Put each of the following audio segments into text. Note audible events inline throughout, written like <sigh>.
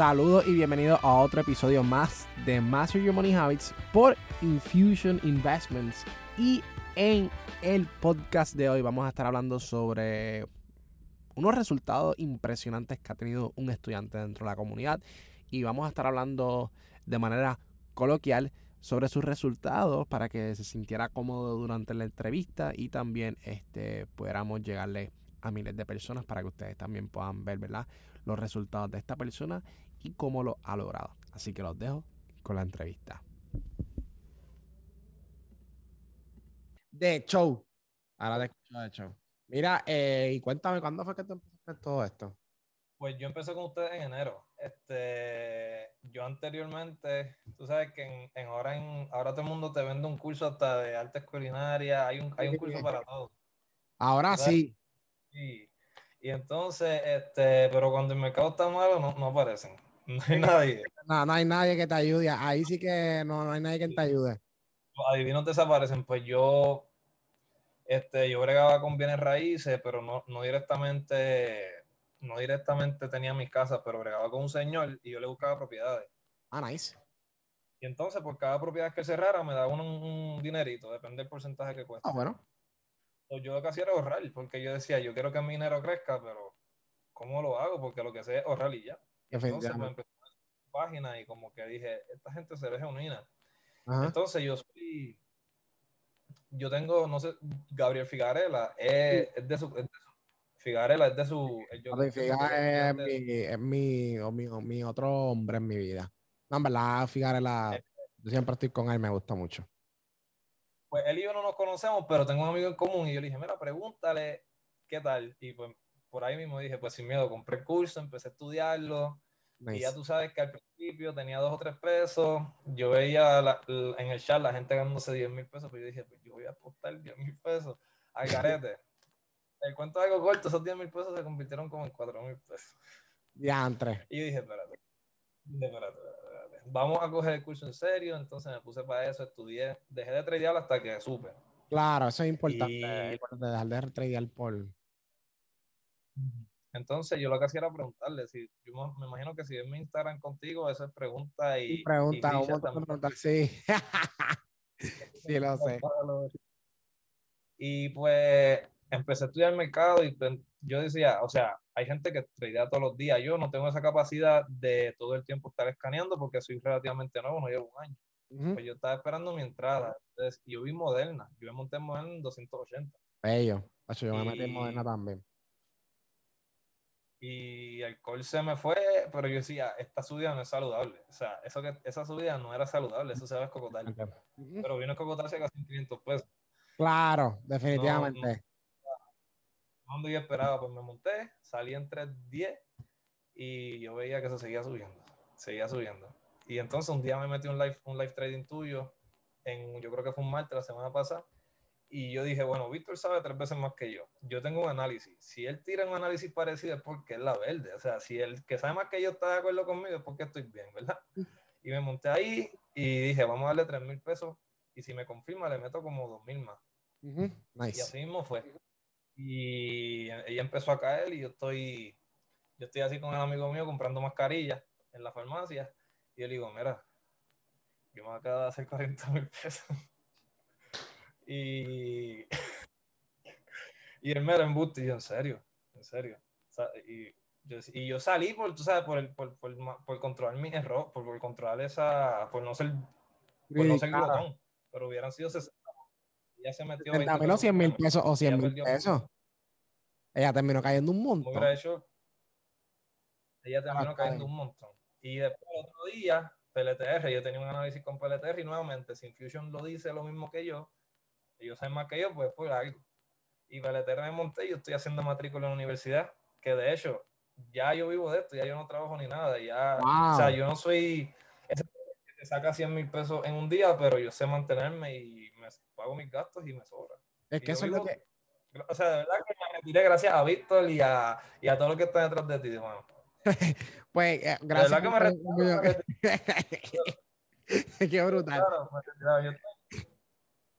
Saludos y bienvenidos a otro episodio más de Master Your Money Habits por Infusion Investments. Y en el podcast de hoy vamos a estar hablando sobre unos resultados impresionantes que ha tenido un estudiante dentro de la comunidad. Y vamos a estar hablando de manera coloquial sobre sus resultados para que se sintiera cómodo durante la entrevista y también este, pudiéramos llegarle a miles de personas para que ustedes también puedan ver ¿verdad? los resultados de esta persona y cómo lo ha logrado. Así que los dejo con la entrevista. De show. Ahora te escucho de show. Mira, eh, y cuéntame, ¿cuándo fue que tú empezaste todo esto? Pues yo empecé con ustedes en enero. Este, yo anteriormente, tú sabes que en, ahora, en, ahora todo el mundo te vende un curso hasta de artes culinarias, hay un, hay un curso para todo. Ahora sí. Sí. Y entonces, este, pero cuando el mercado está malo, no, no aparecen. <laughs> No hay nadie. No, no hay nadie que te ayude. Ahí sí que no, no hay nadie que te ayude. Los adivinos desaparecen. Pues yo, este, yo bregaba con bienes raíces, pero no, no directamente, no directamente tenía mis casas, pero bregaba con un señor y yo le buscaba propiedades. Ah, nice. Y entonces, por cada propiedad que cerrara, me daba un, un dinerito, depende del porcentaje que cuesta. Ah, bueno yo lo que hacía era ahorrar, porque yo decía, yo quiero que mi dinero crezca, pero ¿cómo lo hago? Porque lo que sé es ahorrar y ya. Entonces me empezó a página y como que dije, esta gente se ve genuina. Entonces yo soy, yo tengo, no sé, Gabriel Figarela, es, de, su, es Figarela es de su... Figarela es, mi, es mi, mi, otro hombre en mi vida. No, en verdad, Figarela, eh, yo siempre estoy con él, me gusta mucho pues él y yo no nos conocemos, pero tengo un amigo en común y yo le dije, mira, pregúntale qué tal. Y pues por ahí mismo dije, pues sin miedo, compré el curso, empecé a estudiarlo. Y ya tú sabes que al principio tenía dos o tres pesos. Yo veía en el chat la gente ganándose 10 mil pesos, pero yo dije, pues yo voy a apostar 10 mil pesos al garete. <laughs> el cuento de algo corto, esos 10 mil pesos se convirtieron como en 4 mil pesos. Ya, entre. Y yo dije, espérate, espérate, espérate vamos a coger el curso en serio, entonces me puse para eso, estudié, dejé de tradear hasta que supe. Claro, eso es importante, dejar de tradear por... Entonces yo lo que hacía era preguntarle, si, yo me imagino que si es mi Instagram contigo, esa es pregunta y... Pregunta, y sí. <laughs> sí, lo sé. Y pues empecé a estudiar el mercado y pues, yo decía, o sea, hay gente que tradea todos los días. Yo no tengo esa capacidad de todo el tiempo estar escaneando porque soy relativamente nuevo, no llevo un año. Pues yo estaba esperando mi entrada. Entonces, yo vi Moderna. Yo me monté en Moderna en 280. Bello. Yo me metí en Moderna también. Y el call se me fue, pero yo decía, esta subida no es saludable. O sea, eso que, esa subida no era saludable, eso se va a escocotar. Pero vino a escocotarse casi 500 pesos. Claro, definitivamente cuando yo esperaba, pues me monté, salí en 3.10 y yo veía que se seguía subiendo, seguía subiendo. Y entonces un día me metí un live, un live trading tuyo, en, yo creo que fue un martes la semana pasada, y yo dije, bueno, Víctor sabe tres veces más que yo. Yo tengo un análisis. Si él tira un análisis parecido es porque es la verde. O sea, si el que sabe más que yo está de acuerdo conmigo es porque estoy bien, ¿verdad? Y me monté ahí y dije, vamos a darle 3 mil pesos. Y si me confirma, le meto como 2 mil más. Y así mismo fue. Y ella empezó a caer y yo estoy, yo estoy así con el amigo mío comprando mascarillas en la farmacia. Y yo le digo, mira, yo me acabo de hacer 40 mil pesos. Y, <laughs> y él me era embuste y yo, en serio, en serio. y, yo, y yo salí por, tú sabes, por, el, por, por, por controlar mi error, por, controlar esa, por no ser, por no ser glotón. Pero hubieran sido 60 ella se metió. 20 menos 100 mil pesos o 100 mil pesos. Ella terminó cayendo un montón. ella terminó cayendo un montón. Y después otro día, PLTR, yo tenía un análisis con PLTR y nuevamente, si Infusion lo dice lo mismo que yo, ellos saben más que yo, pues por algo. Y PLTR me monté, yo estoy haciendo matrícula en la universidad, que de hecho, ya yo vivo de esto, ya yo no trabajo ni nada, ya, o sea, yo no soy ese que te saca 100 mil pesos en un día, pero yo sé mantenerme y me pago mis gastos y me sobra. Es que eso es lo que... O sea, de verdad que me retiré gracias a Víctor y a, y a todo lo que está detrás de ti, hermano. <laughs> pues, eh, gracias. De verdad que me retiré. <laughs> Qué brutal. Claro, yo,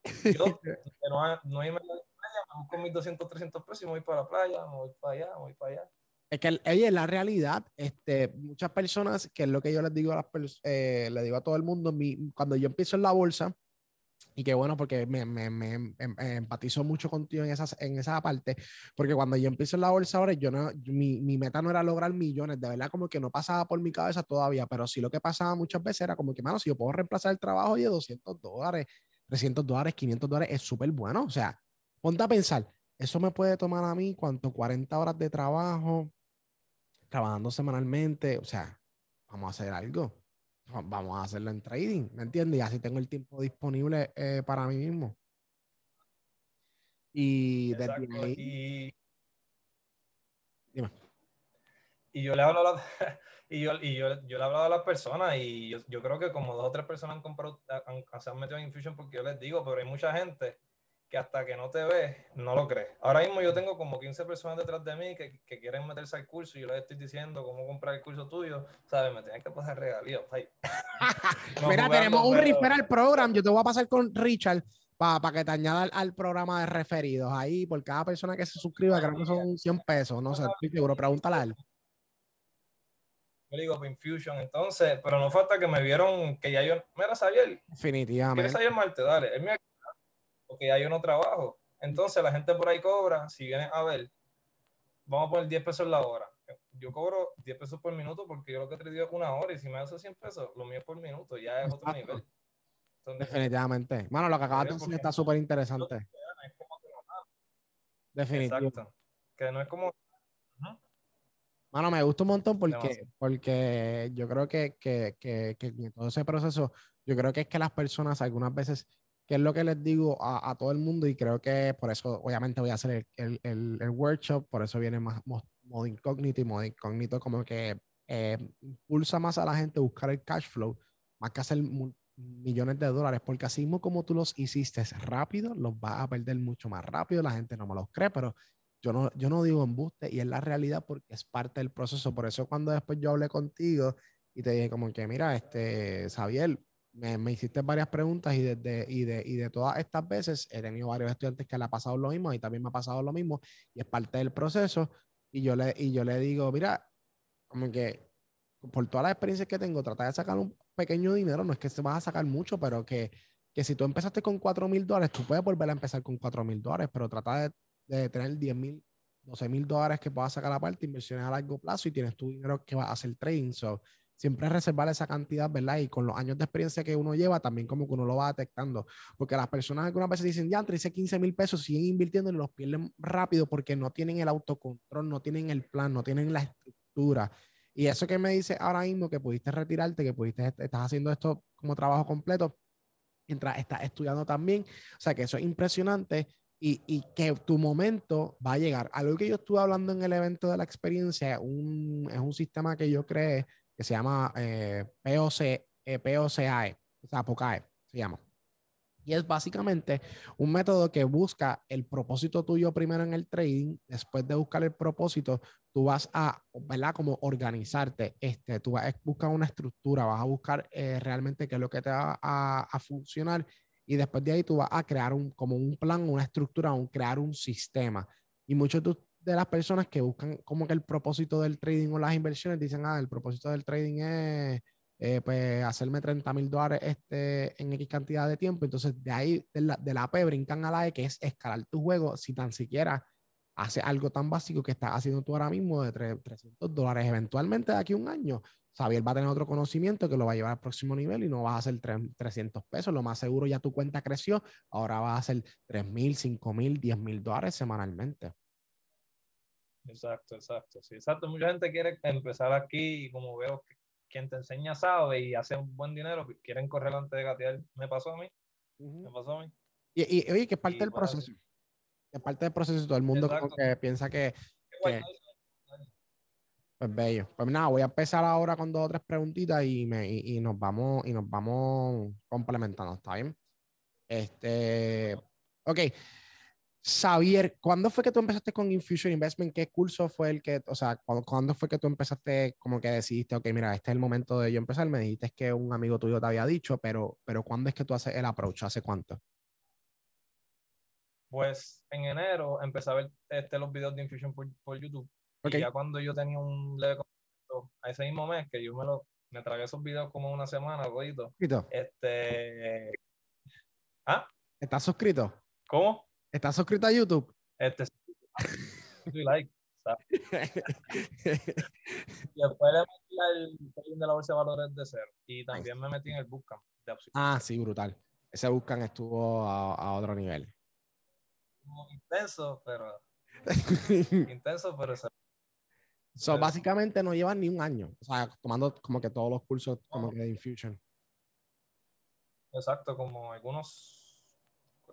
yo, <laughs> no, no irme a la playa, me busco mis 200, 300 pesos y me voy para la playa, me voy para allá, me voy para allá. Es que, oye, la realidad, este, muchas personas, que es lo que yo les digo a las eh, le digo a todo el mundo, mi, cuando yo empiezo en la bolsa, y qué bueno, porque me, me, me, em, empatizo mucho contigo en, esas, en esa parte, porque cuando yo empiezo en la bolsa ahora, yo no, mi, mi, meta no era lograr millones, de verdad como que no pasaba por mi cabeza todavía, pero sí lo que pasaba muchas veces era como que, mano, si yo puedo reemplazar el trabajo de 200 dólares, 300 dólares, 500 dólares, es súper bueno, o sea, ponte a pensar, eso me puede tomar a mí, ¿cuánto? 40 horas de trabajo, trabajando semanalmente, o sea, vamos a hacer algo vamos a hacerlo en trading, ¿me entiendes? Y así tengo el tiempo disponible eh, para mí mismo. Y Y, y yo le hablo a <laughs> y yo, y yo, yo, le he hablado a las personas y yo, yo, creo que como dos o tres personas han comprado, han, se han metido en Infusion porque yo les digo, pero hay mucha gente que hasta que no te ve, no lo crees. Ahora mismo yo tengo como 15 personas detrás de mí que, que quieren meterse al curso y yo les estoy diciendo cómo comprar el curso tuyo. ¿Sabes? Me tienen que pasar regalías. <laughs> Mira, tenemos un referral program. Yo te voy a pasar con Richard para que te añada al, programa de referidos. Ahí, por cada persona que se suscriba, creo que son 100 pesos. No sé, estoy seguro. Pregúntale a él. Yo digo Infusion, entonces, pero no falta que me vieron que ya yo. Mira, Xavier. Definitivamente. ¿Quieres saber Marte? Dale. Él me porque ya yo no trabajo. Entonces la gente por ahí cobra, si viene a ver, vamos a poner 10 pesos la hora. Yo cobro 10 pesos por minuto porque yo lo que te digo es una hora y si me hace 100 pesos, lo mío es por minuto, ya es otro nivel. Definitivamente. Bueno, lo que acabas de decir está súper interesante. Definitivamente. Que no es como... Mano, me gusta un montón porque, porque yo creo que, que, que, que todo ese proceso, yo creo que es que las personas algunas veces que es lo que les digo a, todo el mundo y creo que por eso obviamente voy a hacer el, el, el, workshop, por eso viene más modo incógnito y modo incógnito como que eh, impulsa más a la gente a buscar el cash flow, más que hacer millones de dólares, porque así mismo como tú los hiciste rápido, los vas a perder mucho más rápido, la gente no me los cree, pero yo no, yo no digo embuste y es la realidad porque es parte del proceso, por eso cuando después yo hablé contigo y te dije como que, mira, este, Xavier, me, hiciste varias preguntas y, desde, y, de, y de todas estas veces he tenido varios estudiantes que le ha pasado lo mismo y también me ha pasado lo mismo y es parte del proceso y yo le, y yo le digo, mira, como que por todas las experiencias que tengo, trata de sacar un pequeño dinero, no es que se vas a sacar mucho, pero que, que si tú empezaste con 4 mil dólares, tú puedes volver a empezar con 4 mil dólares, pero trata de, de tener 10 mil, 12 mil dólares que puedas sacar aparte, inversiones a largo plazo y tienes tu dinero que va a hacer trading. So, siempre reservar esa cantidad, ¿verdad? Y con los años de experiencia que uno lleva, también como que uno lo va detectando. Porque las personas algunas veces dicen, ya, entre ese 15 mil pesos, siguen invirtiendo y los pierden rápido porque no tienen el autocontrol, no tienen el plan, no tienen la estructura. Y eso que me dice ahora mismo, que pudiste retirarte, que pudiste, estás haciendo esto como trabajo completo, mientras estás estudiando también. O sea, que eso es impresionante. Y, y, que tu momento va a llegar. Algo que yo estuve hablando en el evento de la experiencia un, es un sistema que yo creé que se llama eh, POC, eh, POCAE, o sea, POCAE se llama. Y es básicamente un método que busca el propósito tuyo primero en el trading. Después de buscar el propósito, tú vas a, ¿verdad? Como organizarte. Este, tú vas a buscar una estructura, vas a buscar eh, realmente qué es lo que te va a, a, funcionar. Y después de ahí tú vas a crear un, como un plan, una estructura, un, crear un sistema. Y muchos de de las personas que buscan como que el propósito del trading o las inversiones dicen, ah, el propósito del trading es eh, pues hacerme 30 mil dólares este, en X cantidad de tiempo. Entonces de ahí, de la, de la P, brincan a la E, que es escalar tu juego si tan siquiera hace algo tan básico que estás haciendo tú ahora mismo de 300 dólares. Eventualmente de aquí a un año, Xavier va a tener otro conocimiento que lo va a llevar al próximo nivel y no vas a hacer 300 pesos. Lo más seguro ya tu cuenta creció, ahora va a ser 3 mil, 5 mil, 10 mil dólares semanalmente. Exacto, exacto. Sí, exacto. Mucha gente quiere empezar aquí y como veo que quien te enseña sabe y hace un buen dinero, pues quieren correr antes de gatear. Me pasó a mí. Me pasó a mí. Y, oye, que es parte del proceso. Es parte del proceso. Todo el mundo que piensa que. Pues bello. Pues nada, voy a empezar ahora con dos o tres preguntitas y, me, y, nos vamos y nos vamos complementando. ¿Está bien? Este. Ok. Xavier, ¿cuándo fue que tú empezaste con Infusion Investment? ¿Qué curso fue el que, o sea, ¿cuándo, fue que tú empezaste como que decidiste, ok, mira, este es el momento de yo empezar? Me dijiste que un amigo tuyo te había dicho, pero, pero ¿cuándo es que tú haces el approach? ¿Hace cuánto? Pues en enero empecé a ver este, los videos de Infusion por, YouTube Y ya cuando yo tenía un leve conocimiento a ese mismo mes, que yo me lo me tragué esos videos como una semana, rodito. Este. ¿Ah? ¿Estás suscrito? ¿Cómo? ¿Estás suscrito a YouTube? Este. <laughs> Like. <laughs> después le metí el de la bolsa de valores de cero. Y también me metí en el Bootcamp de Ah, sí, brutal. Ese Bootcamp estuvo a, otro nivel. Intenso, pero. <laughs> intenso, pero. So, básicamente no llevan ni un año. O sea, tomando como que todos los cursos como que de Infusion. Exacto, como algunos.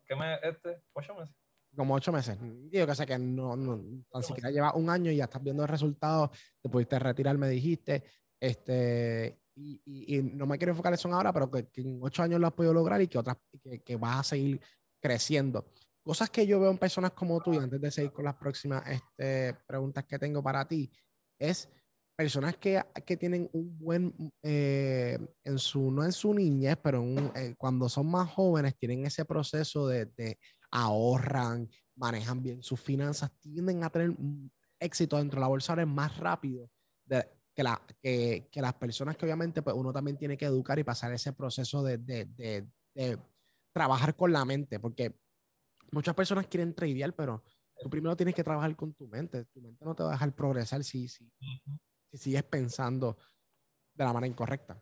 ¿Qué mes este? ¿Ocho meses? Como ocho meses. Digo que sé que no, no tan siquiera lleva un año y ya estás viendo el resultado. Te pudiste retirar, me dijiste. Este, y, y, no me quiero enfocar en eso ahora, pero que, en ocho años lo has podido lograr y que otras, que, que vas a seguir creciendo. Cosas que yo veo en personas como tú, y antes de seguir con las próximas este, preguntas que tengo para ti, es personas que, que tienen un buen, eh, en su, no en su niñez, pero eh, cuando son más jóvenes, tienen ese proceso de, de, ahorran, manejan bien sus finanzas, tienden a tener éxito dentro de la bolsa más rápido que, la, que, que, las personas que obviamente pues uno también tiene que educar y pasar ese proceso de, de, de trabajar con la mente, porque muchas personas quieren tradear, pero tú primero tienes que trabajar con tu mente. Tu mente no te va a dejar progresar si, si, si sigues pensando de la manera incorrecta.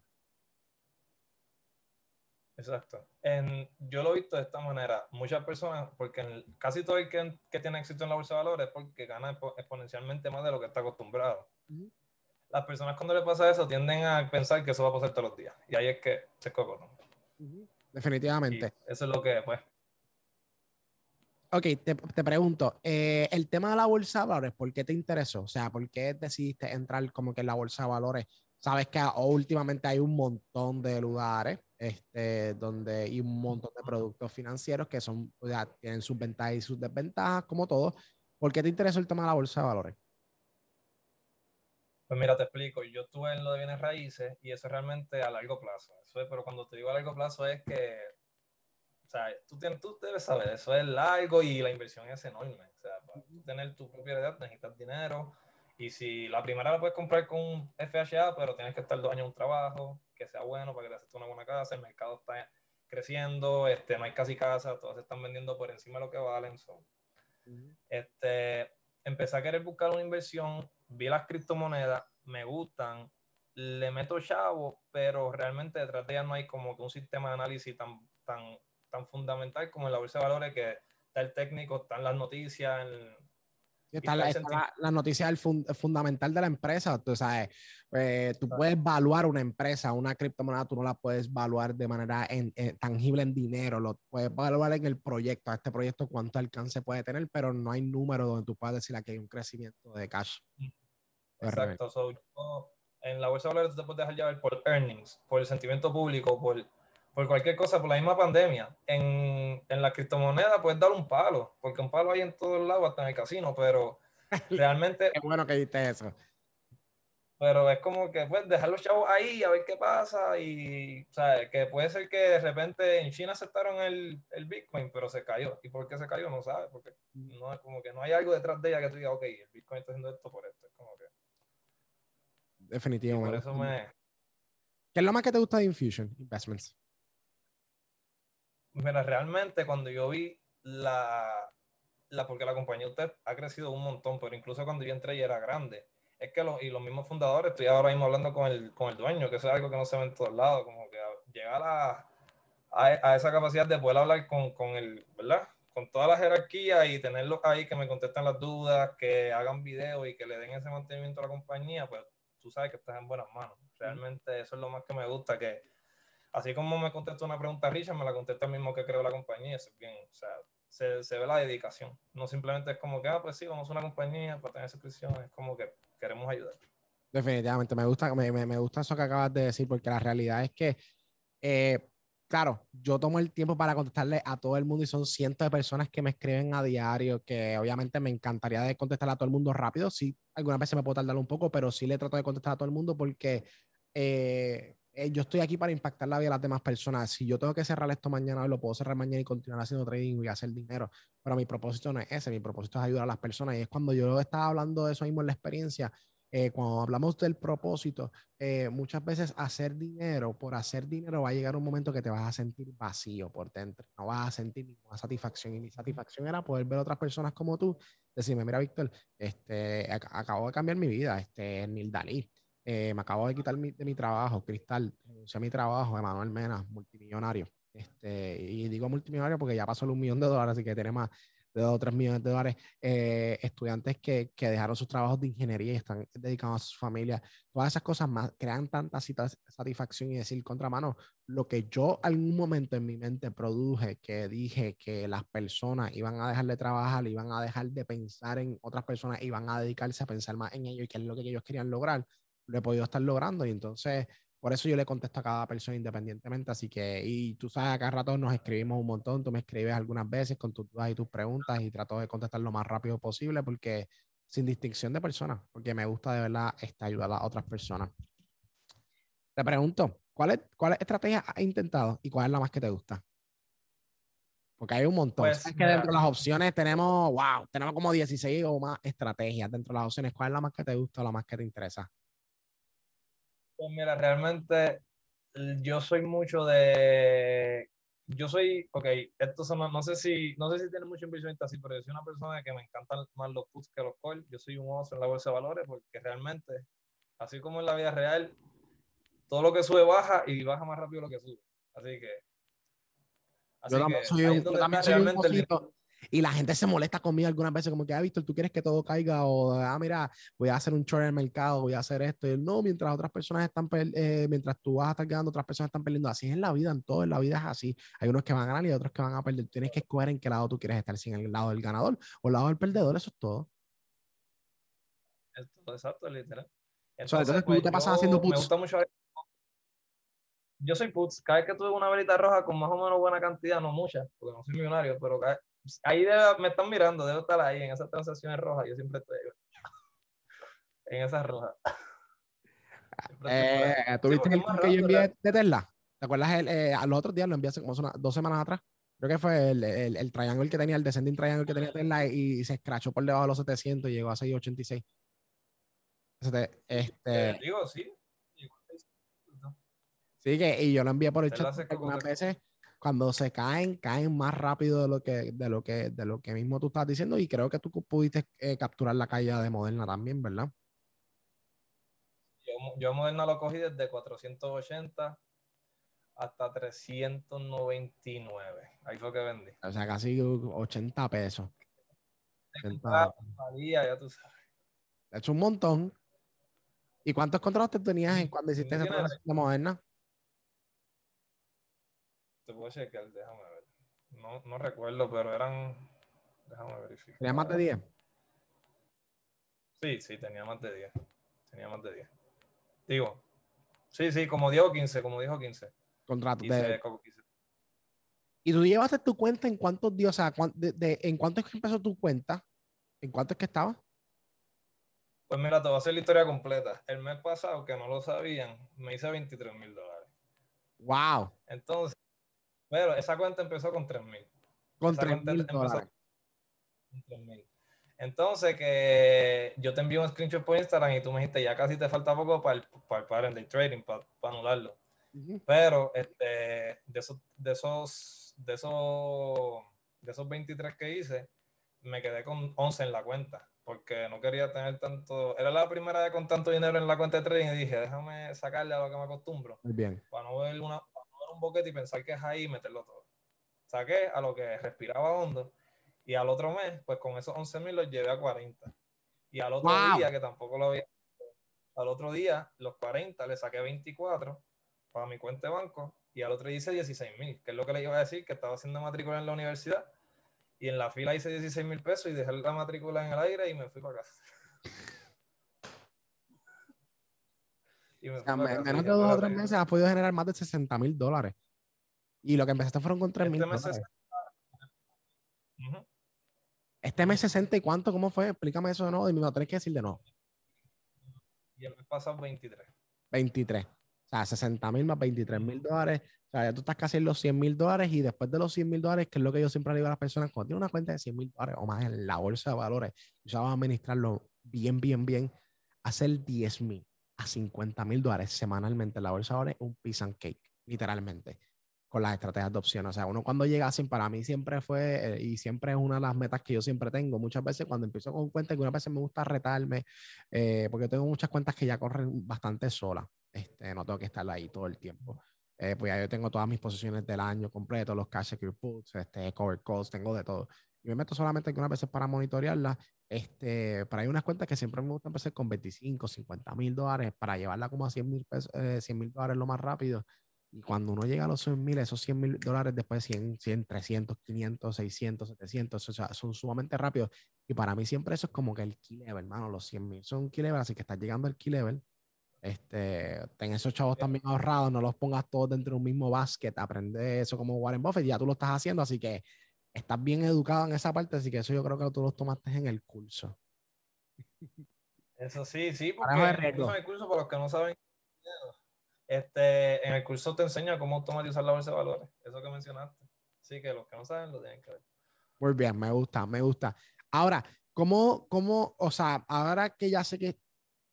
Exacto. En, yo lo he visto de esta manera. Muchas personas, porque casi todo el que, que, tiene éxito en la bolsa de valores es porque gana exponencialmente más de lo que está acostumbrado. Las personas cuando le pasa eso tienden a pensar que eso va a pasar todos los días. Y ahí es que se cocotan. Definitivamente. eso es lo que, pues, Ok, te, te pregunto, eh, el tema de la bolsa de valores, ¿por qué te interesó? O sea, ¿por qué decidiste entrar como que en la bolsa de valores? Sabes que últimamente hay un montón de lugares este, donde y un montón de productos financieros que son, o sea, tienen sus ventajas y sus desventajas, como todo. ¿Por qué te interesó el tema de la bolsa de valores? Pues mira, te explico. Yo estuve en lo de bienes raíces y eso es realmente a largo plazo. Eso es, pero cuando te digo a largo plazo es que o sea, tú, tienes, tú debes saber, eso es largo y la inversión es enorme. O sea, para tener tu propiedad necesitas dinero. Y si la primera la puedes comprar con FHA, pero tienes que estar dos años en un trabajo que sea bueno para que te acepte una buena casa, el mercado está creciendo, este, no hay casi casa, todas se están vendiendo por encima de lo que valen. este, empecé a querer buscar una inversión, vi las criptomonedas, me gustan, le meto chavo, pero realmente detrás de ellas no hay como que un sistema de análisis tan, tan tan fundamental como en la bolsa de valores, que está el técnico, están las noticias. está, la, la, noticia del fundamental de la empresa. Tú sabes, eh, tú puedes evaluar una empresa, una criptomoneda, tú no la puedes evaluar de manera tangible en dinero, lo puedes evaluar en el proyecto, a este proyecto cuánto alcance puede tener, pero no hay número donde tú puedas decir que hay un crecimiento de cash. Exacto. en la bolsa de valores tú te puedes dejar llevar por earnings, por el sentimiento público, por por cualquier cosa, por la misma pandemia. En, en la criptomoneda puedes dar un palo, porque un palo hay en todos lados, hasta en el casino, pero <laughs> realmente... Qué bueno que diste eso. Pero es como que pues dejar los chavos ahí a ver qué pasa y, o que puede ser que de repente en China aceptaron el, el Bitcoin, pero se cayó. ¿Y por qué se cayó? No sabe, porque no es como que no hay algo detrás de ella que tú digas, ok, el Bitcoin está haciendo esto por esto. Es como que... Definitivamente. Por eso me... ¿Qué es lo más que te gusta de Infusion Investments? Mira, realmente cuando yo vi la, la, porque la compañía usted ha crecido un montón, pero incluso cuando yo entré ya era grande. Es que los, y los mismos fundadores, estoy ahora mismo hablando con el, con el dueño, que eso es algo que no se ve en todos lados, como que llegar a, a, esa capacidad de poder hablar con, con el, ¿verdad? Con toda la jerarquía y tenerlos ahí que me contesten las dudas, que hagan videos y que le den ese mantenimiento a la compañía, pues tú sabes que estás en buenas manos. Realmente eso es lo más que me gusta, que así como me contestó una pregunta Richard, me la contesta el mismo que creó la compañía. es bien, o sea, se, se, ve la dedicación. No simplemente es como que, ah, pues sí, vamos a una compañía para tener suscripción, es como que queremos ayudar. Definitivamente, me gusta, me, me, gusta eso que acabas de decir, porque la realidad es que, eh, claro, yo tomo el tiempo para contestarle a todo el mundo y son cientos de personas que me escriben a diario, que obviamente me encantaría de contestar a todo el mundo rápido. Sí, algunas veces me puedo tardar un poco, pero sí le trato de contestar a todo el mundo porque eh, eh, yo estoy aquí para impactar la vida de las demás personas. Si yo tengo que cerrar esto mañana, lo puedo cerrar mañana y continuar haciendo trading y hacer dinero. Pero mi propósito no es ese, mi propósito es ayudar a las personas. Y es cuando yo estaba hablando de eso mismo en la experiencia, eh, cuando hablamos del propósito, eh, muchas veces hacer dinero, por hacer dinero va a llegar un momento que te vas a sentir vacío por dentro, no vas a sentir ninguna satisfacción. Y mi satisfacción era poder ver a otras personas como tú, decirme, mira, Víctor, este, acabo de cambiar mi vida, este, Nil Dalí. Eh, me acabo de quitar de mi trabajo, Cristal, renuncié a mi trabajo, Emanuel Mena, multimillonario. Este, y digo multimillonario porque ya pasó un millón de dólares, así que tiene más de 2 o 3 millones de dólares. Eh, estudiantes que, que, dejaron sus trabajos de ingeniería y están dedicados a sus familias. Todas esas cosas más crean tanta satisfacción y decir, contramano, lo que yo algún momento en mi mente produje, que dije que las personas iban a dejar de trabajar, iban a dejar de pensar en otras personas, iban a dedicarse a pensar más en ellos y qué es lo que ellos querían lograr lo he podido estar logrando y entonces por eso yo le contesto a cada persona independientemente. Así que, y tú sabes, acá rato nos escribimos un montón, tú me escribes algunas veces con tus dudas y tus preguntas y trato de contestar lo más rápido posible porque sin distinción de personas, porque me gusta de verdad esta ayudar a otras personas. Te pregunto, ¿cuáles cuál estrategias has intentado y cuál es la más que te gusta? Porque hay un montón. Pues, que dentro de las opciones tenemos, wow, tenemos como 16 o más estrategias dentro de las opciones. ¿Cuál es la más que te gusta o la más que te interesa? Pues mira, realmente yo soy mucho de. Yo soy, ok, esto son, no sé si, no sé si tiene mucho inversionista así, pero yo soy una persona que me encantan más los puts que los calls. Yo soy un oso en la bolsa de valores porque realmente, así como en la vida real, todo lo que sube baja y baja más rápido lo que sube. Así que. Así yo, que, soy un, yo también soy un y la gente se molesta conmigo algunas veces, como que, ah, Víctor, tú quieres que todo caiga, o, ah, mira, voy a hacer un short en el mercado, voy a hacer esto. Y no, mientras otras personas están, eh, mientras tú vas a estar ganando, otras personas están perdiendo. Así es en la vida, en todo, en la vida es así. Hay unos que van a ganar y otros que van a perder. Tienes que escoger en qué lado tú quieres estar, si en el lado del ganador o el lado del perdedor, eso es todo. exacto, literal. Entonces, entonces pues, te pasas haciendo puts. Me gusta mucho yo soy puts. Cada vez que tuve una velita roja con más o menos buena cantidad, no mucha, porque no soy millonario, pero cada, ahí me están mirando, debo estar ahí en esas transacciones rojas. Yo siempre estoy <laughs> en esas rojas. Eh, ¿Tuviste el que yo envié de Tesla? ¿Te acuerdas? El, eh, a los otros días lo envié hace como dos semanas atrás. Creo que fue el, el, el triángulo que tenía, el descending triangle que tenía Tesla y, se escrachó por debajo de los 700 y llegó a 686. Este, este, digo, sí. Sí, que, y yo lo envié por el chat algunas veces cuando se caen, caen más rápido de lo que, de lo que, de lo que mismo tú estás diciendo. Y creo que tú pudiste eh, capturar la caída de Moderna también, ¿verdad? Yo, yo Moderna lo cogí desde 480 hasta 399. Ahí fue que vendí. O sea, casi 80 pesos. 80 ya tú sabes. hecho un montón. ¿Y cuántos contratos te tenías en cuando hiciste esa transacción de Moderna? Te puedo checar, déjame ver. No, no recuerdo, pero eran. Déjame verificar. ¿Tenía más de 10? Sí, sí, tenía más de 10. Tenía más de 10. Digo, sí, sí, como dijo 15, como dijo 15. Contrato. De... ¿Y tú llevaste tu cuenta en cuántos días? O sea, de, ¿en cuánto es que empezó tu cuenta? ¿En cuánto es que estaba? Pues mira, te voy a hacer la historia completa. El mes pasado, que no lo sabían, me hice 23 mil dólares. ¡Wow! Entonces, pero esa cuenta empezó con 3000. Con 3000 Entonces, que yo te envío un screenshot por Instagram y tú me dijiste, ya casi te falta poco para el, para el day trading, para, anularlo. Pero este, de, esos, de, esos, de, esos, de esos 23 que hice, me quedé con 11 en la cuenta, porque no quería tener tanto. Era la primera vez con tanto dinero en la cuenta de trading y dije, déjame sacarle a lo que me acostumbro. Muy bien. Para no ver una, un boquete y pensar que es ahí y meterlo todo. Saqué a lo que respiraba hondo y al otro mes, pues con esos 11 mil los llevé a 40. Y al otro día, que tampoco lo había, al otro día, los 40 le saqué 24 para mi cuenta de banco y al otro día hice 16 mil, que es lo que le iba a decir, que estaba haciendo matrícula en la universidad y en la fila hice 16 mil pesos y dejé la matrícula en el aire y me fui para casa. <laughs> en menos de dos o tres meses has podido generar más de 60 mil dólares. Y lo que empezaste fueron con 3 mil este, este mes 60 y cuánto, ¿cómo fue? Explícame eso de nuevo y me lo tenés que decir de nuevo. Y el mes pasado 23. 23. O sea, 60 mil más 23 mil dólares. O sea, ya tú estás casi en los 100 mil dólares y después de los 100 mil dólares, que es lo que yo siempre le digo a las personas, cuando tienes una cuenta de 100 mil dólares o más en la bolsa de valores, y vas a administrarlo bien, bien, bien, hacer 10 mil a 50 mil dólares semanalmente en la bolsa de valores, un piece and cake, literalmente con las estrategias de opción. O sea, uno cuando llega así, para mí siempre fue, eh, y siempre es una de las metas que yo siempre tengo, muchas veces cuando empiezo con cuentas, una vez me gusta retarme, eh, porque tengo muchas cuentas que ya corren bastante solas, este, no tengo que estar ahí todo el tiempo. Eh, pues ya yo tengo todas mis posiciones del año completo, los cash secure puts, este, cover calls, tengo de todo. Y me meto solamente algunas veces para monitorearla. Este, para hay unas cuentas que siempre me gusta empezar con 25, 50 mil dólares para llevarla como a 100 mil 100 mil dólares lo más rápido y cuando uno llega a los 100 mil, esos 100 mil dólares después 100, 100, 300, 500, 600, 700, o sea, son sumamente rápidos. Y para mí siempre eso es como que el key level, hermano, los 100 mil son key level, así que estás llegando al key level. Este, ten esos chavos también ahorrados, no los pongas todos dentro de un mismo basket, aprende eso como Warren Buffett, ya tú lo estás haciendo, así que estás bien educado en esa parte, así que eso yo creo que tú lo tomaste en el curso. Eso sí, sí, porque en el curso, para los que no saben, este, en el curso te enseña cómo automatizar la bolsa de valores, eso que mencionaste. Así que los que no saben lo tienen que ver. Muy bien, me gusta, me gusta. Ahora, ¿cómo, cómo, o sea, ahora que ya sé que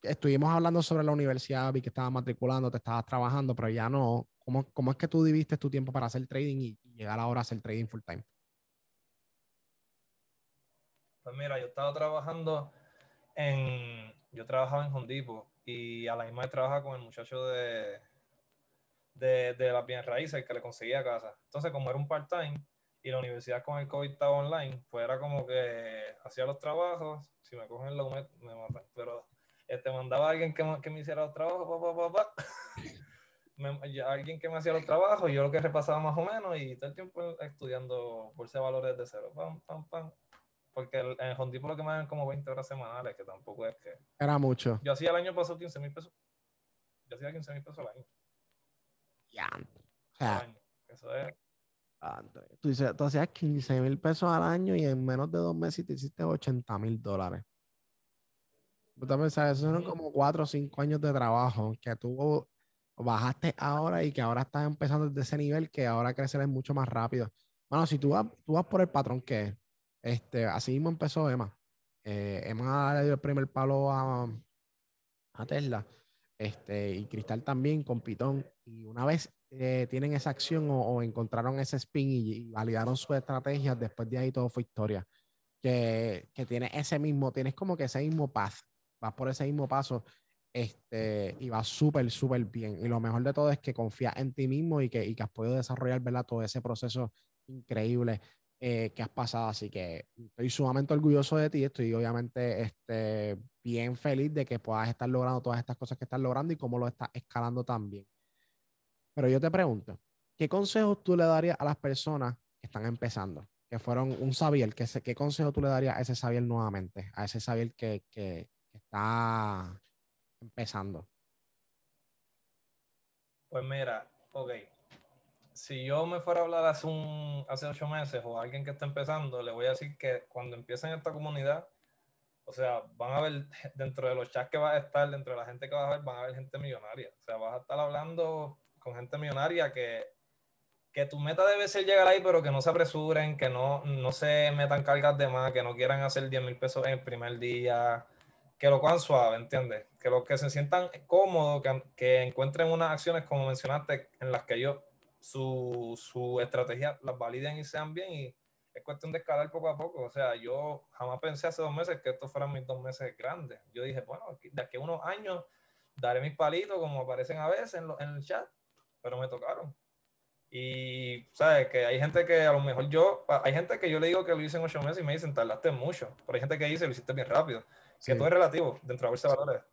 estuvimos hablando sobre la universidad, vi que estabas matriculando, te estabas trabajando, pero ya no, ¿cómo, cómo es que tú dividiste tu tiempo para hacer trading y, llegar ahora a hacer trading full time? Pues mira, yo estaba trabajando en, yo trabajaba en Hondipo y a la misma vez trabaja con el muchacho de, de, de las bien raíces que le conseguía casa. Entonces, como era un part-time y la universidad con el COVID estaba online, pues era como que hacía los trabajos, si me cogen lo me, me matan, pero este, mandaba a alguien que, me hiciera los trabajos, pa, pa, pa, <laughs> me, alguien que me hacía los trabajos, yo lo que repasaba más o menos y todo el tiempo estudiando por ese valores de cero, pam, pam, pam porque en Home lo que me dan como 20 horas semanales, que tampoco es que... Era mucho. Yo hacía el año pasado 15 mil pesos. Yo hacía 15 mil pesos al año. Ya. O sea, Eso es... Tú, dices, tú hacías 15 mil pesos al año y en menos de dos meses te hiciste 80 mil dólares. Tú también sabes, eso son como 4 o 5 años de trabajo que tú bajaste ahora y que ahora estás empezando desde ese nivel que ahora crecerás mucho más rápido. Bueno, si tú vas, tú vas por el patrón que es, este, así mismo empezó Emma. Eh, Emma le dio el primer palo a, a Tesla. Este, y Cristal también con Pitón. Y una vez eh, tienen esa acción o, encontraron ese spin y, validaron su estrategia, después de ahí todo fue historia. Que, que tiene ese mismo, tienes como que ese mismo paso, vas por ese mismo paso este, y va súper, súper bien. Y lo mejor de todo es que confías en ti mismo y que, y que has podido desarrollar ¿verdad? todo ese proceso increíble eh, que has pasado. Así que estoy sumamente orgulloso de ti. Estoy obviamente este, bien feliz de que puedas estar logrando todas estas cosas que estás logrando y cómo lo estás escalando también. Pero yo te pregunto, ¿qué consejos tú le darías a las personas que están empezando? Que fueron un Xavier, ¿qué, consejo tú le darías a ese Xavier nuevamente? A ese Xavier que, que, que está empezando. Pues mira, ok, si yo me fuera a hablar hace, un, hace ocho meses o a alguien que está empezando, le voy a decir que cuando empiecen esta comunidad, o sea, van a ver <laughs> dentro de los chats que va a estar, dentro de la gente que va a ver, van a ver gente millonaria. O sea, vas a estar hablando con gente millonaria que, que tu meta debe ser llegar ahí, pero que no se apresuren, que no, no se metan cargas de más, que no quieran hacer 10 mil pesos en el primer día, que lo cojan suave, ¿entiendes? Que los que se sientan cómodos, que, que encuentren unas acciones, como mencionaste, en las que yo su, su estrategia las validen y sean bien y es cuestión de escalar poco a poco. O sea, yo jamás pensé hace dos meses que estos fueran mis dos meses grandes. Yo dije, bueno, de aquí a unos años daré mis palitos como aparecen a veces en, en el chat, pero me tocaron. Y, ¿sabes? Que hay gente que a lo mejor yo, hay gente que yo le digo que lo hice en ocho meses y me dicen, tardaste mucho. Pero hay gente que dice, lo hiciste bien rápido. Que todo es relativo dentro de valores.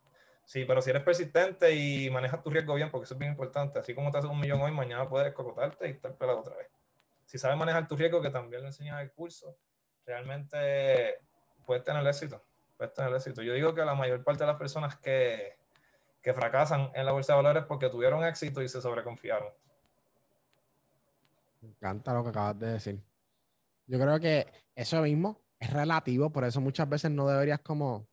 Sí, pero si eres persistente y manejas tu riesgo bien, porque eso es bien importante, así como te haces un millón hoy, mañana puedes cocotarte y estar pelado otra vez. Si sabes manejar tu riesgo, que también lo enseñas en el curso, realmente puedes tener éxito. Puedes tener éxito. Yo digo que la mayor parte de las personas que, que fracasan en la bolsa de valores porque tuvieron éxito y se sobreconfiaron. Me encanta lo que acabas de decir. Yo creo que eso mismo es relativo, por eso muchas veces no deberías como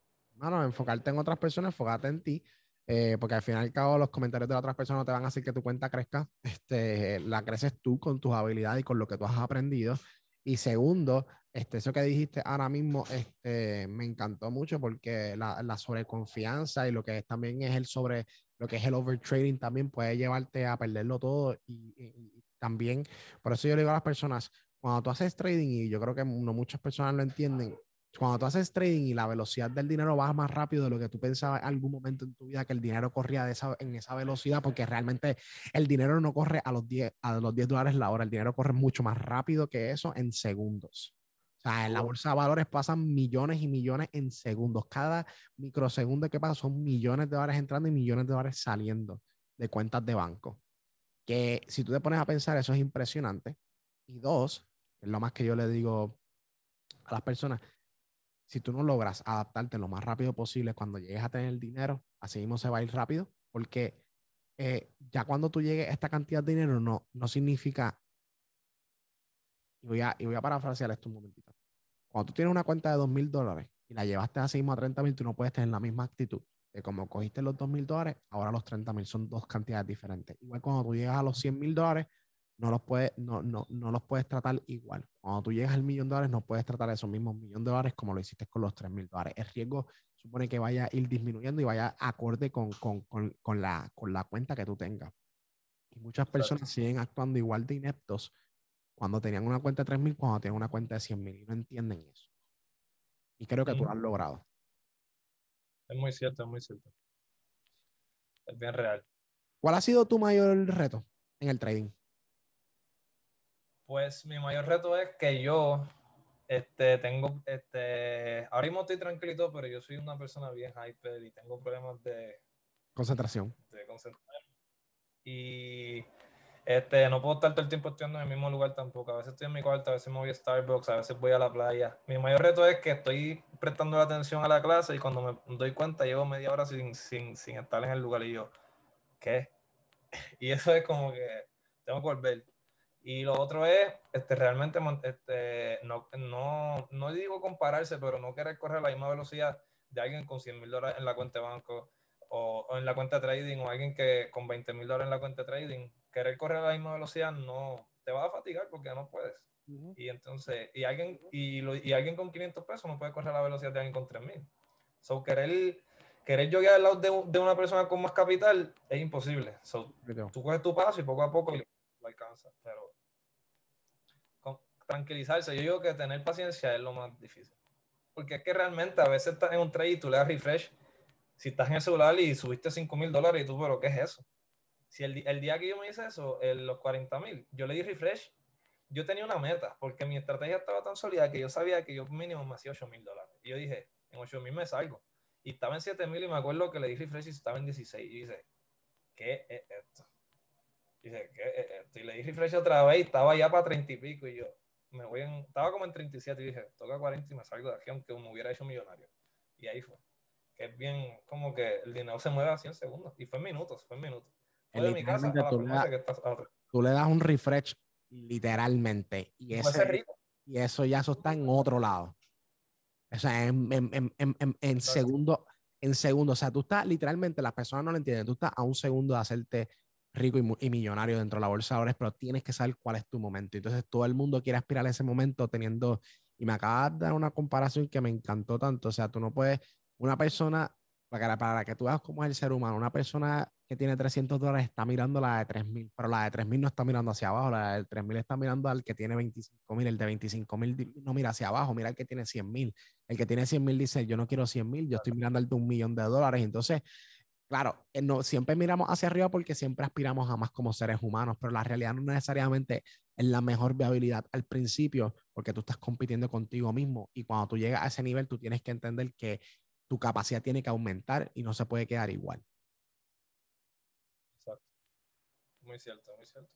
enfocarte en otras personas, enfocarte en ti. eh, porque al final y al cabo los comentarios de otras personas no te van a hacer que tu cuenta crezca, este, la creces tú con tus habilidades y con lo que tú has aprendido. Y segundo, este, eso que dijiste ahora mismo este, me encantó mucho porque la, la sobreconfianza y lo que es, también es el sobre, lo que es el overtrading también puede llevarte a perderlo todo y, y también, por eso yo le digo a las personas, cuando tú haces trading, y yo creo que no muchas personas lo entienden, cuando tú haces trading y la velocidad del dinero va más rápido de lo que tú pensabas en algún momento en tu vida que el dinero corría de esa, en esa velocidad, porque realmente el dinero no corre a los 10, a los 10 dólares la hora, el dinero corre mucho más rápido que eso en segundos. O sea, en la bolsa de valores pasan millones y millones en segundos. Cada microsegundo que pasa son millones de dólares entrando y millones de dólares saliendo de cuentas de banco. Que si tú te pones a pensar, eso es impresionante. Y dos, es lo más que yo le digo a las personas, si tú no logras adaptarte lo más rápido posible cuando llegues a tener el dinero, así mismo se va a ir rápido, porque eh, ya cuando tú llegues a esta cantidad de dinero no, no significa, y voy, a, y voy a parafrasear esto un momentito, cuando tú tienes una cuenta de dos mil dólares y la llevaste así mismo a 30 mil, tú no puedes tener la misma actitud. De como cogiste los dos mil dólares, ahora los 30 mil son dos cantidades diferentes. Igual cuando tú llegas a los 100 mil dólares, no los puedes, no, no, no los puedes tratar igual. Cuando tú llegas al millón de dólares, no puedes tratar esos mismos millón de dólares como lo hiciste con los tres mil dólares. El riesgo supone que vaya a ir disminuyendo y vaya acorde con, con, con, con la, con la cuenta que tú tengas. Y muchas personas siguen actuando igual de ineptos cuando tenían una cuenta de 3 mil, cuando tienen una cuenta de 100 mil y no entienden eso. Y creo que tú lo has logrado. Es muy cierto, es muy cierto. Es bien real. ¿Cuál ha sido tu mayor reto en el trading? Pues mi mayor reto es que yo este, tengo, este, ahora mismo estoy tranquilito, pero yo soy una persona bien hyper y tengo problemas de concentración. De concentración. Y este, no puedo estar todo el tiempo estudiando en el mismo lugar tampoco. A veces estoy en mi cuarto, a veces me voy a Starbucks, a veces voy a la playa. Mi mayor reto es que estoy prestando la atención a la clase y cuando me doy cuenta llevo media hora sin, sin, sin estar en el lugar y yo, ¿qué? <laughs> Y eso es como que tengo que volver. Y lo otro es este, realmente este, no, no, no digo compararse, pero no querer correr la misma velocidad de alguien con 100 mil dólares en la cuenta de banco o, o, en la cuenta de trading o alguien que con 20 mil dólares en la cuenta de trading. Querer correr a la misma velocidad no te va a fatigar porque no puedes. Y entonces, y alguien, y, lo, y alguien con 500 pesos no puede correr a la velocidad de alguien con 3 mil. So, querer, querer llegar al lado de, de, una persona con más capital es imposible. So, tú coges tu paso y poco a poco lo alcanzas. Pero tranquilizarse. Yo digo que tener paciencia es lo más difícil. Porque es que realmente a veces estás en un trade y tú le das refresh. Si estás en el celular y subiste 5 mil dólares y tú, pero ¿qué es eso? Si el, el, día que yo me hice eso, los 40 mil, yo le di refresh, yo tenía una meta, porque mi estrategia estaba tan sólida que yo sabía que yo mínimo me hacía 8 mil dólares. Y yo dije, en 8 mil me salgo. Y estaba en 7 mil y me acuerdo que le di refresh y estaba en 16. Y dice, ¿qué es esto? Y dice, ¿qué es esto? Y le di refresh otra vez y estaba ya para 30 y pico. Y yo, me voy en, estaba como en 37 y dije, toca 40 y me salgo de aquí aunque me hubiera hecho millonario. Y ahí fue. Que es bien, como que el dinero se mueve a 100 segundos. Y fue en minutos, fue en minutos. Fue de mi casa a la tú, le que estás tú le das un refresh literalmente. Y, ese, y eso ya eso está en otro lado. O sea, en, en, en, en, en segundo, en segundo. O sea, tú estás literalmente, las personas no lo entienden, tú estás a un segundo de hacerte rico y, millonario dentro de la bolsa de valores, pero tienes que saber cuál es tu momento. Entonces todo el mundo quiere aspirar a ese momento teniendo, y me acabas de dar una comparación que me encantó tanto, o sea, tú no puedes, una persona, para, para que tú veas cómo es el ser humano, una persona que tiene 300 dólares está mirando la de 3000, pero la de 3000 no está mirando hacia abajo, la de 3000 está mirando al que tiene 25000, el de 25000 no mira hacia abajo, mira al que tiene 100,000, el que tiene 100,000 dice, yo no quiero 100,000, yo estoy mirando al de un millón de dólares, entonces claro, eh, no, siempre miramos hacia arriba porque siempre aspiramos a más como seres humanos, pero la realidad no necesariamente es la mejor viabilidad al principio porque tú estás compitiendo contigo mismo y cuando tú llegas a ese nivel tú tienes que entender que tu capacidad tiene que aumentar y no se puede quedar igual. Exacto. Muy cierto, muy cierto.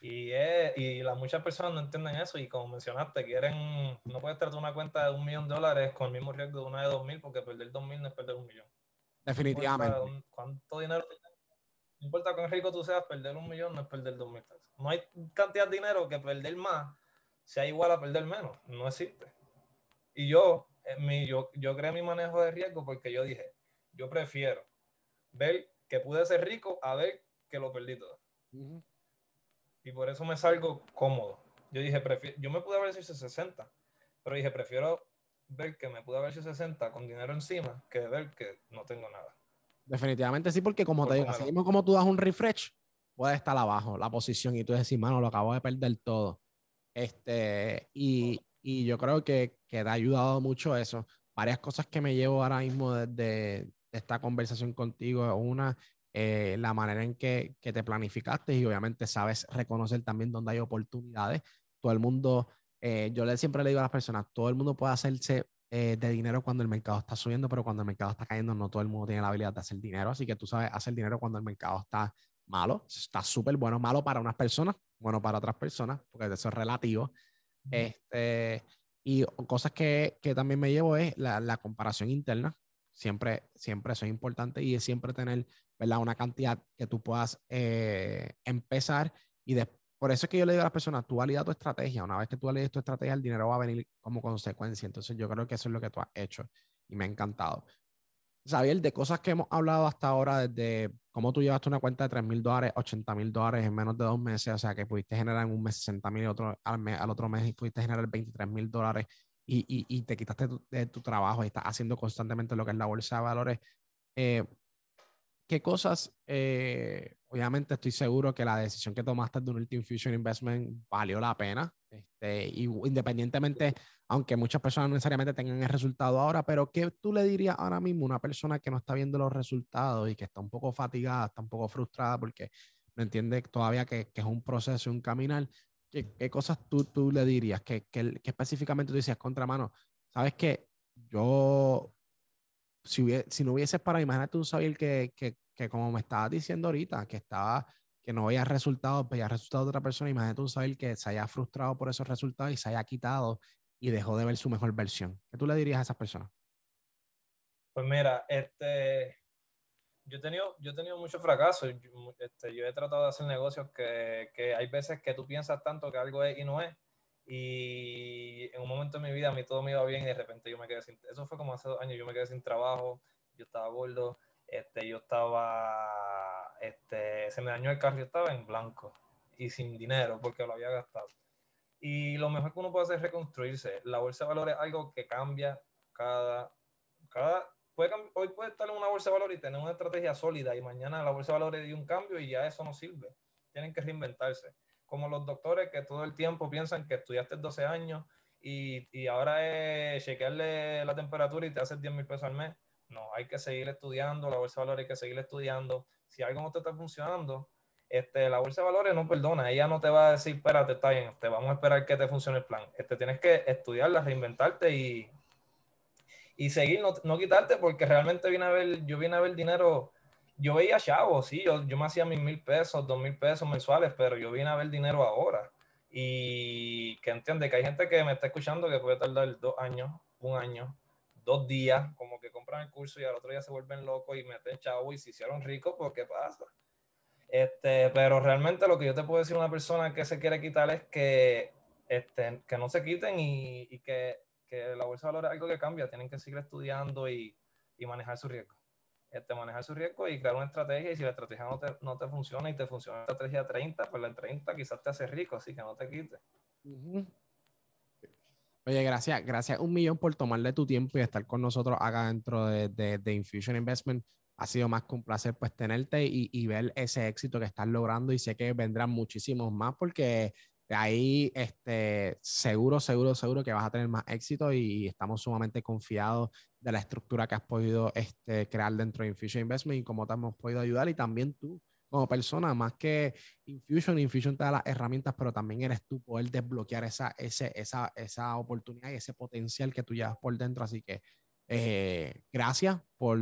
Y, las muchas personas no entienden eso y como mencionaste, quieren, no puedes tratar una cuenta de un millón de dólares con el mismo riesgo de una de dos mil porque perder dos mil no es perder un millón. Definitivamente. No ¿Cuánto dinero No importa cuán rico tú seas, perder un millón no es perder dos mil pesos. No hay cantidad de dinero que perder más sea igual a perder menos. No existe. Y yo, mi, yo, yo creé mi manejo de riesgo porque yo dije, yo prefiero ver que pude ser rico a ver que lo perdí todo. Y por eso me salgo cómodo. Yo dije, prefiero, yo me pude haber hecho 60, pero dije, prefiero ver que me pude haber hecho 60 con dinero encima que ver que no tengo nada. Definitivamente sí, porque como te digo, así mismo como tú das un refresh, puede estar abajo la posición y tú decís, mano, lo acabo de perder todo. Este, y, y yo creo que, que, te ha ayudado mucho eso. Varias cosas que me llevo ahora mismo desde de esta conversación contigo. Una, eh, la manera en que, que, te planificaste y obviamente sabes reconocer también dónde hay oportunidades. Todo el mundo, eh, yo le, siempre le digo a las personas, todo el mundo puede hacerse eh, de dinero cuando el mercado está subiendo, pero cuando el mercado está cayendo, no todo el mundo tiene la habilidad de hacer dinero. Así que tú sabes hacer dinero cuando el mercado está malo, está súper bueno, malo para unas personas, bueno para otras personas, porque eso es relativo. Este, y cosas que, que, también me llevo es la, la, comparación interna. Siempre, siempre eso es importante y es siempre tener ¿verdad? una cantidad que tú puedas eh, empezar y después por eso es que yo le digo a las personas, tú validas tu estrategia. Una vez que tú validas tu estrategia, el dinero va a venir como consecuencia. Entonces yo creo que eso es lo que tú has hecho y me ha encantado. Xavier, de cosas que hemos hablado hasta ahora, desde cómo tú llevaste una cuenta de 3 mil dólares, 80 mil dólares en menos de dos meses, o sea, que pudiste generar en un mes 60 mil al, al, otro mes pudiste generar 23 mil dólares y, y, y, te quitaste de tu trabajo y estás haciendo constantemente lo que es la bolsa de valores. Eh, ¿Qué cosas, eh, obviamente estoy seguro que la decisión que tomaste de un Infusion Investment valió la pena, este, y independientemente, aunque muchas personas no necesariamente tengan el resultado ahora, pero ¿qué tú le dirías ahora mismo a una persona que no está viendo los resultados y que está un poco fatigada, está un poco frustrada porque no entiende todavía que, que es un proceso, un caminar? ¿Qué, qué cosas tú, tú, le dirías? ¿Qué, qué, específicamente tú decías contramano? Sabes que yo si, si, no hubieses para, imagínate un Xavier que, que, que, como me estabas diciendo ahorita, que estaba, que no veía resultados, veía resultados de otra persona, imagínate un Xavier que se haya frustrado por esos resultados y se haya quitado y dejó de ver su mejor versión. ¿Qué tú le dirías a esas personas? Pues mira, este, yo he tenido, yo he tenido muchos fracasos. Yo, este, yo he tratado de hacer negocios que, que hay veces que tú piensas tanto que algo es y no es y en un momento de mi vida a mí todo me iba bien y de repente yo me quedé sin, eso fue como hace dos años, yo me quedé sin trabajo, yo estaba gordo, este, yo estaba, este, se me dañó el carro, yo estaba en blanco y sin dinero porque lo había gastado. Y lo mejor que uno puede hacer es reconstruirse. La bolsa de valores es algo que cambia cada, cada puede, hoy puede estar en una bolsa de valores y tener una estrategia sólida y mañana la bolsa de valores dio un cambio y ya eso no sirve. Tienen que reinventarse como los doctores que todo el tiempo piensan que estudiaste 12 años y, y ahora es chequearle la temperatura y te haces 10 mil pesos al mes. No, hay que seguir estudiando, la bolsa de valores hay que seguir estudiando. Si algo no te está funcionando, este, la bolsa de valores no perdona, ella no te va a decir, espérate, está bien, te vamos a esperar que te funcione el plan. Este, tienes que estudiarla, reinventarte y, y seguir, no, no quitarte, porque realmente viene a ver, yo vine a ver dinero yo veía chavos, sí, yo, yo me hacía mis mil pesos, dos mil pesos mensuales, pero yo vine a ver dinero ahora. Y que entiende que hay gente que me está escuchando que puede tardar dos años, un año, dos días, como que compran el curso y al otro día se vuelven locos y meten chavo y se hicieron ricos, pues ¿qué pasa? Este, pero realmente lo que yo te puedo decir a una persona que se quiere quitar es que, este, que no se quiten y, y que, que, la bolsa de valores es algo que cambia, tienen que seguir estudiando y, y manejar su riesgo este, manejar su riesgo y crear una estrategia. Y si la estrategia no te, no te funciona y te funciona la estrategia 30, pues la 30 quizás te hace rico, así que no te quites. Oye, gracias, gracias un millón por tomarle tu tiempo y estar con nosotros acá dentro de, de, de Infusion Investment. Ha sido más que un placer pues tenerte y, y, ver ese éxito que estás logrando y sé que vendrán muchísimos más porque ahí este, seguro, seguro, seguro que vas a tener más éxito y estamos sumamente confiados de la estructura que has podido este, crear dentro de Infusion Investment y cómo te hemos podido ayudar y también tú como persona, más que Infusion, Infusion te da las herramientas, pero también eres tú poder desbloquear esa, ese, esa, esa oportunidad y ese potencial que tú llevas por dentro. Así que eh, gracias por,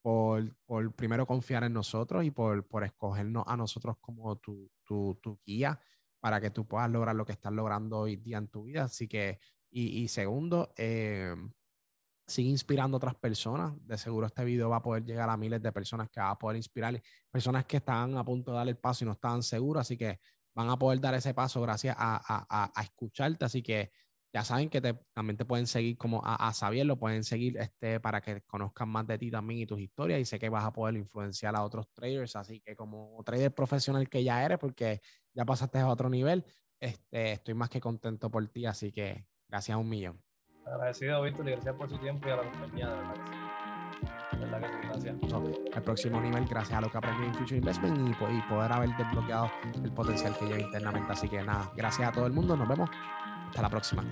por, por, primero confiar en nosotros y por, por escogernos a nosotros como tu, tu, tu guía para que tú puedas lograr lo que estás logrando hoy día en tu vida. Así que, y, segundo, eh, sigue inspirando a otras personas. De seguro este video va a poder llegar a miles de personas que va a poder inspirar, personas que están a punto de dar el paso y no estaban seguras, así que van a poder dar ese paso gracias a, a escucharte. Así que ya saben que también te pueden seguir como a, a Xavier, lo pueden seguir este, para que conozcan más de ti también y tus historias y sé que vas a poder influenciar a otros traders, así que como trader profesional que ya eres, porque ya pasaste a otro nivel, este, estoy más que contento por ti, así que gracias a un millón. Agradecido, Víctor, y gracias por su tiempo y a la compañía, de verdad que sí. De verdad que sí, gracias. el próximo nivel, gracias a lo que aprendí en Future Investment y, y poder haber desbloqueado el potencial que lleva internamente. Así que nada, gracias a todo el mundo, nos vemos hasta la próxima.